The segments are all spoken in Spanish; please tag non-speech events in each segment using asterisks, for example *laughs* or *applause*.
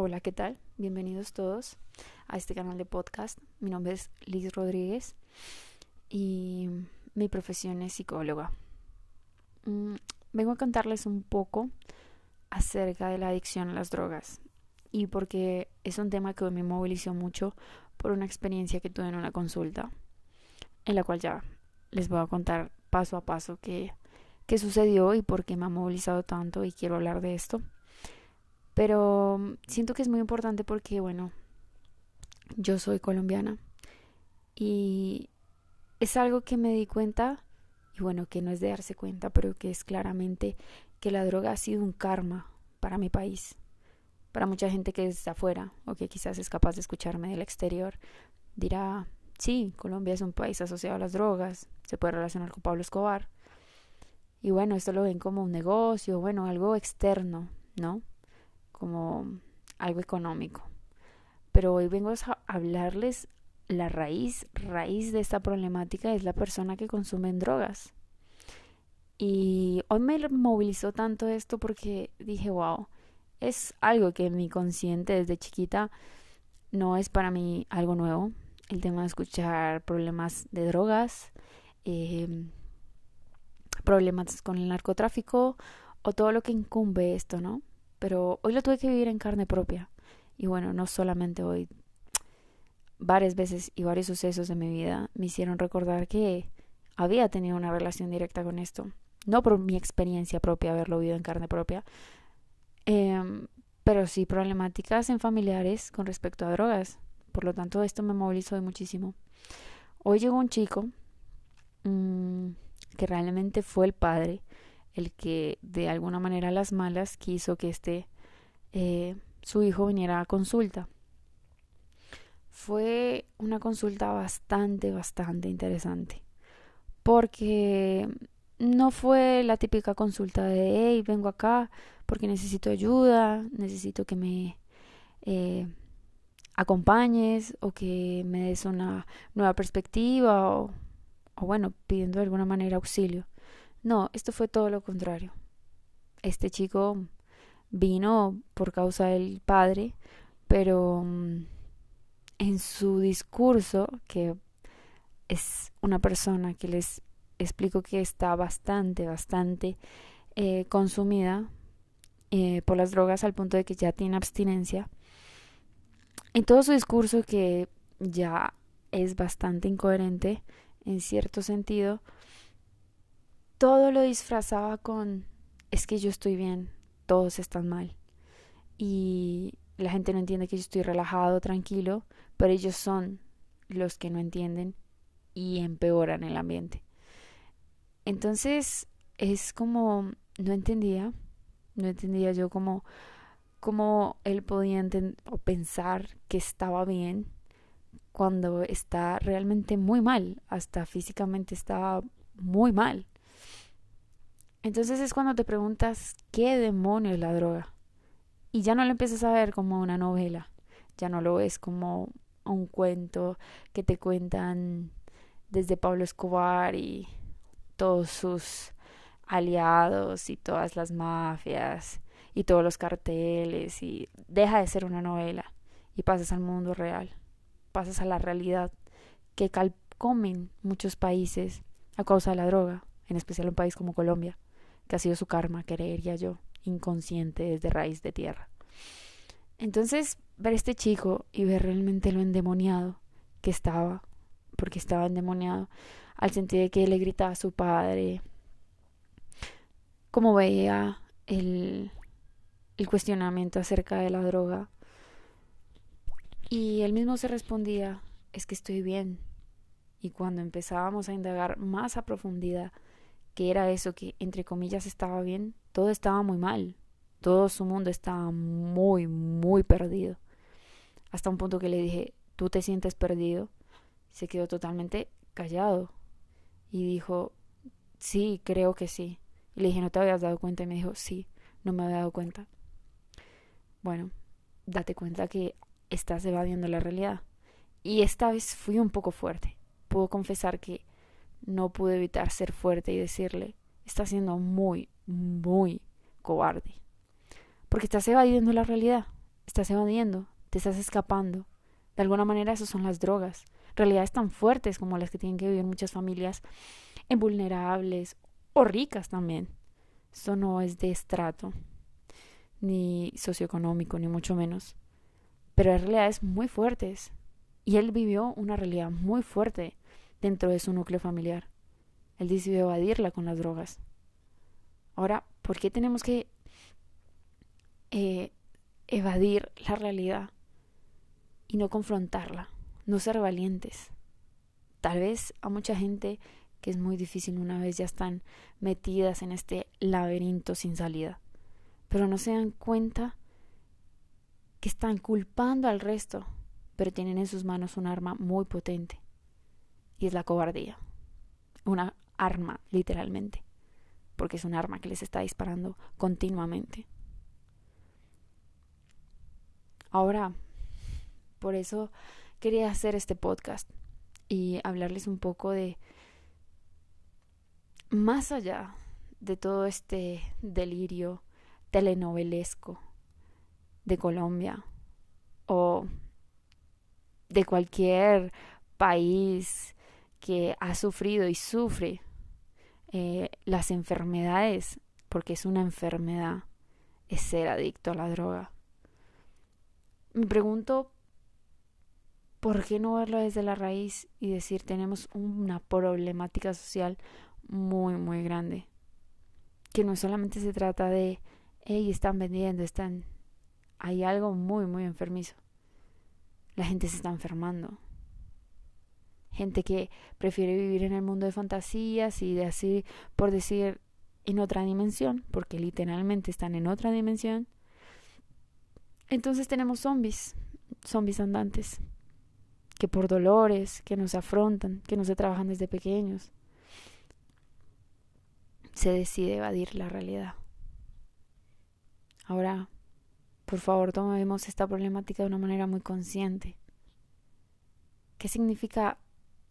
Hola, ¿qué tal? Bienvenidos todos a este canal de podcast. Mi nombre es Liz Rodríguez y mi profesión es psicóloga. Mm, vengo a contarles un poco acerca de la adicción a las drogas y porque es un tema que me movilizó mucho por una experiencia que tuve en una consulta en la cual ya les voy a contar paso a paso qué, qué sucedió y por qué me ha movilizado tanto y quiero hablar de esto. Pero mm, siento que es muy importante porque, bueno, yo soy colombiana y es algo que me di cuenta, y bueno, que no es de darse cuenta, pero que es claramente que la droga ha sido un karma para mi país. Para mucha gente que es afuera o que quizás es capaz de escucharme del exterior, dirá, sí, Colombia es un país asociado a las drogas, se puede relacionar con Pablo Escobar. Y bueno, esto lo ven como un negocio, bueno, algo externo, ¿no? Como algo económico. Pero hoy vengo a hablarles la raíz, raíz de esta problemática es la persona que consume drogas. Y hoy me movilizó tanto esto porque dije, wow, es algo que mi consciente desde chiquita no es para mí algo nuevo. El tema de escuchar problemas de drogas, em, problemas con el narcotráfico o todo lo que incumbe esto, ¿no? Pero hoy lo tuve que vivir en carne propia. Y bueno, no solamente hoy, varias veces y varios sucesos de mi vida me hicieron recordar que había tenido una relación directa con esto. No por mi experiencia propia, haberlo vivido en carne propia, em, pero sí problemáticas en familiares con respecto a drogas. Por lo tanto, esto me movilizó muchísimo. Hoy llegó un chico mmm, que realmente fue el padre el que de alguna manera las malas quiso que este eh, su hijo viniera a consulta. Fue una consulta bastante, bastante interesante. Porque no fue la típica consulta de, hey, vengo acá porque necesito ayuda, necesito que me eh, acompañes o que me des una nueva perspectiva o, o bueno, pidiendo de alguna manera auxilio. No, esto fue todo lo contrario. Este chico vino por causa del padre, pero mm, en su discurso, que es una persona que les explico que está bastante, bastante eh, consumida eh, por las drogas al punto de que ya tiene abstinencia, en todo su discurso que ya es bastante incoherente en cierto sentido, todo lo disfrazaba con es que yo estoy bien, todos están mal. Y la gente no entiende que yo estoy relajado, tranquilo, pero ellos son los que no entienden y empeoran el ambiente. Entonces es como no entendía, no entendía yo cómo, cómo él podía o pensar que estaba bien cuando está realmente muy mal, hasta físicamente estaba muy mal. Entonces es cuando te preguntas, ¿qué demonio es la droga? Y ya no lo empiezas a ver como una novela, ya no lo ves como un cuento que te cuentan desde Pablo Escobar y todos sus aliados y todas las mafias y todos los carteles y deja de ser una novela y pasas al mundo real, pasas a la realidad que calcomen muchos países a causa de la droga, en especial un país como Colombia que ha sido su karma, creería yo, inconsciente desde raíz de tierra. Entonces, ver a este chico y ver realmente lo endemoniado que estaba, porque estaba endemoniado, al sentir de que le gritaba a su padre, como veía el, el cuestionamiento acerca de la droga, y él mismo se respondía, es que estoy bien. Y cuando empezábamos a indagar más a profundidad, que era eso, que entre comillas estaba bien, todo estaba muy mal, todo su mundo estaba muy, muy perdido. Hasta un punto que le dije, ¿tú te sientes perdido? Se quedó totalmente callado y dijo, sí, creo que sí. Y le dije, ¿no te habías dado cuenta? Y me dijo, sí, no me había dado cuenta. Bueno, date cuenta que estás evadiendo la realidad. Y esta vez fui un poco fuerte. Puedo confesar que no pude evitar ser fuerte y decirle, estás siendo muy, muy cobarde. Porque estás evadiendo la realidad. estás evadiendo, te estás escapando. De alguna manera, eso son las drogas. Realidades tan fuertes como las que tienen que vivir muchas familias vulnerables o ricas también. Eso no es de estrato, ni socioeconómico, ni mucho menos. Pero hay realidades muy fuertes. Y él vivió una realidad muy fuerte dentro de su núcleo familiar. Él decidió evadirla con las drogas. Ahora, ¿por qué tenemos que eh, evadir la realidad y no confrontarla? No ser valientes. Tal vez a mucha gente que es muy difícil una vez ya están metidas en este laberinto sin salida, pero no se dan cuenta que están culpando al resto, pero tienen en sus manos un arma muy potente y es la cobardía. Una arma, literalmente, porque es un arma que les está disparando continuamente. Ahora, por eso quería hacer este podcast y hablarles un poco de más allá de todo este delirio telenovelesco de Colombia o de cualquier país que ha sufrido y sufre eh, las enfermedades, porque es una enfermedad, es ser adicto a la droga. Me pregunto, ¿por qué no verlo desde la raíz y decir tenemos una problemática social muy, muy grande? Que no solamente se trata de, hey, están vendiendo, están... Hay algo muy, muy enfermizo. La gente se está enfermando gente que prefiere vivir en el mundo de fantasías y de así, por decir, en otra dimensión, porque literalmente están en otra dimensión. Entonces tenemos zombies, zombies andantes, que por dolores, que nos afrontan, que no se trabajan desde pequeños, se decide evadir la realidad. Ahora, por favor, tomemos esta problemática de una manera muy consciente. ¿Qué significa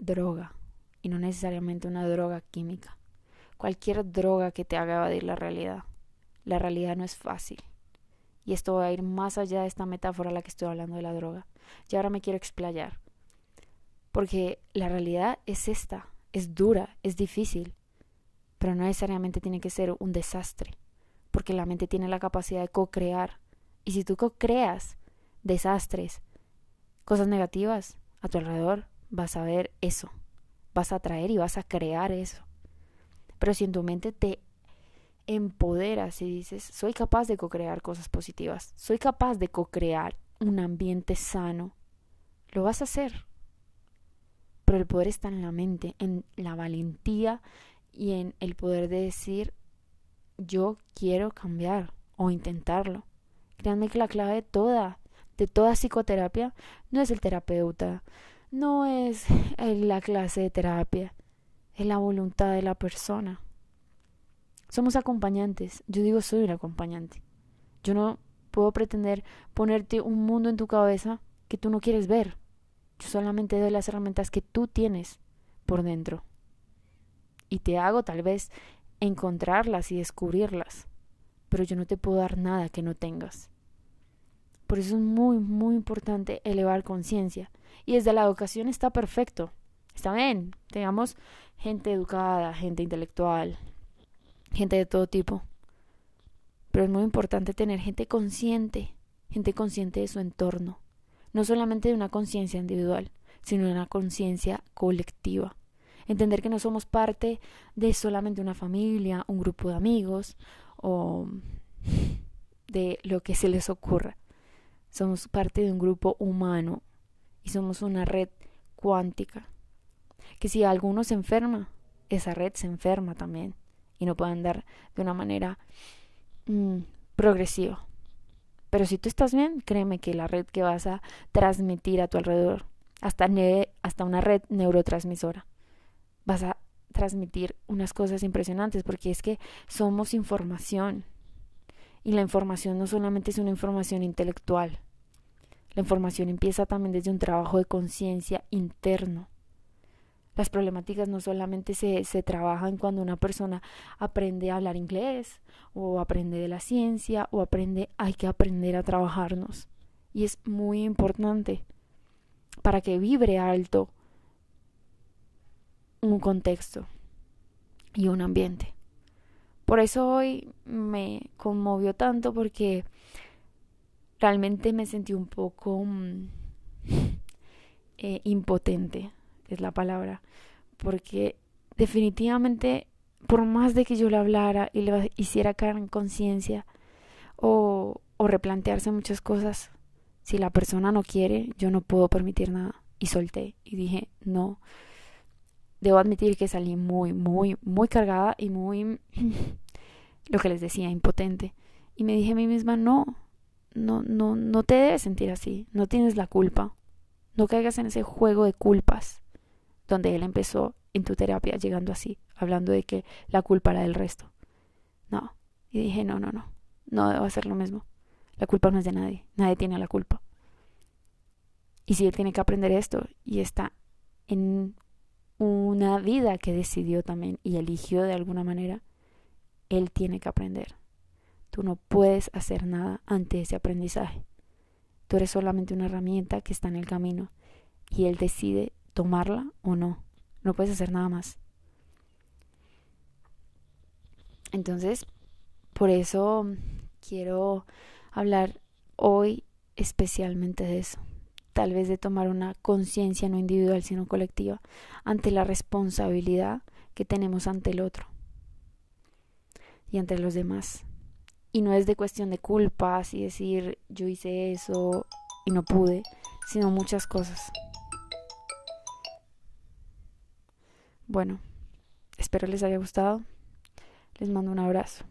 droga y no necesariamente una droga química. Cualquier droga que te haga evadir la realidad. La realidad no es fácil. Y esto va a ir más allá de esta metáfora a la que estoy hablando de la droga. Y ahora me quiero explayar. Porque la realidad es esta, es dura, es difícil, pero no necesariamente tiene que ser un desastre, porque la mente tiene la capacidad de co-crear. Y si tú co-creas desastres, cosas negativas a tu alrededor, vas a ver eso, vas a traer y vas a crear eso. Pero si en tu mente te empoderas y dices, soy capaz de co-crear cosas positivas, soy capaz de co-crear un ambiente sano, lo vas a hacer. Pero el poder está en la mente, en la valentía y en el poder de decir, yo quiero cambiar o intentarlo. Créanme que la clave de toda, de toda psicoterapia no es el terapeuta, no es la clase de terapia, es la voluntad de la persona. Somos acompañantes. Yo digo soy un acompañante. Yo no puedo pretender ponerte un mundo en tu cabeza que tú no quieres ver. Yo solamente doy las herramientas que tú tienes por dentro. Y te hago tal vez encontrarlas y descubrirlas. Pero yo no te puedo dar nada que no tengas. Por eso es muy, muy importante elevar conciencia y desde la educación está perfecto. Está bien, tengamos gente educada, gente intelectual, gente de todo tipo. Pero es muy importante tener gente consciente, gente consciente de su entorno, no solamente de una conciencia individual, sino de una conciencia colectiva. Entender que no somos parte de solamente una familia, un grupo de amigos o de lo que se les ocurra. Somos parte de un grupo humano y somos una red cuántica. Que si alguno se enferma, esa red se enferma también y no puede andar de una manera mm, progresiva. Pero si tú estás bien, créeme que la red que vas a transmitir a tu alrededor, hasta, hasta una red neurotransmisora, vas a transmitir unas cosas impresionantes porque es que somos información. Y la información no solamente es una información intelectual, la información empieza también desde un trabajo de conciencia interno. Las problemáticas no solamente se, se, trabajan cuando una persona aprende a hablar inglés o aprende de la ciencia o aprende, hay que aprender a trabajarnos. Y es muy importante para que vibre alto un contexto y un ambiente. Por eso hoy me conmovió tanto porque realmente me sentí un poco mm, *laughs* eh, impotente, es la palabra, porque definitivamente por más de que yo le hablara y le hiciera caer en conciencia o, o replantearse muchas cosas, si la persona no quiere, yo no puedo permitir nada. Y solté y dije, no. Debo admitir que salí muy, muy, muy cargada y muy, *clears throat* lo que les decía, impotente. Y me dije a mí misma, no, no, no, no te debes sentir así, no tienes la culpa. No caigas en ese juego de culpas donde él empezó en tu terapia llegando así, hablando de que la culpa era del resto. No. Y dije, no, no, no, no debo hacer lo mismo. La culpa no es de nadie, nadie tiene la culpa. Y si él tiene que aprender esto y está en una vida que decidió también y eligió de alguna manera, él tiene que aprender. Tú no puedes hacer nada ante ese aprendizaje. Tú eres solamente una herramienta que está en el camino y él decide tomarla o no. No puedes hacer nada más. Entonces, por eso quiero hablar hoy especialmente de eso. Tal vez de tomar una conciencia no individual sino colectiva ante la responsabilidad que tenemos ante el otro y ante los demás. Y no es de cuestión de culpas y decir yo hice eso y no pude, sino muchas cosas. Bueno, espero les haya gustado. Les mando un abrazo.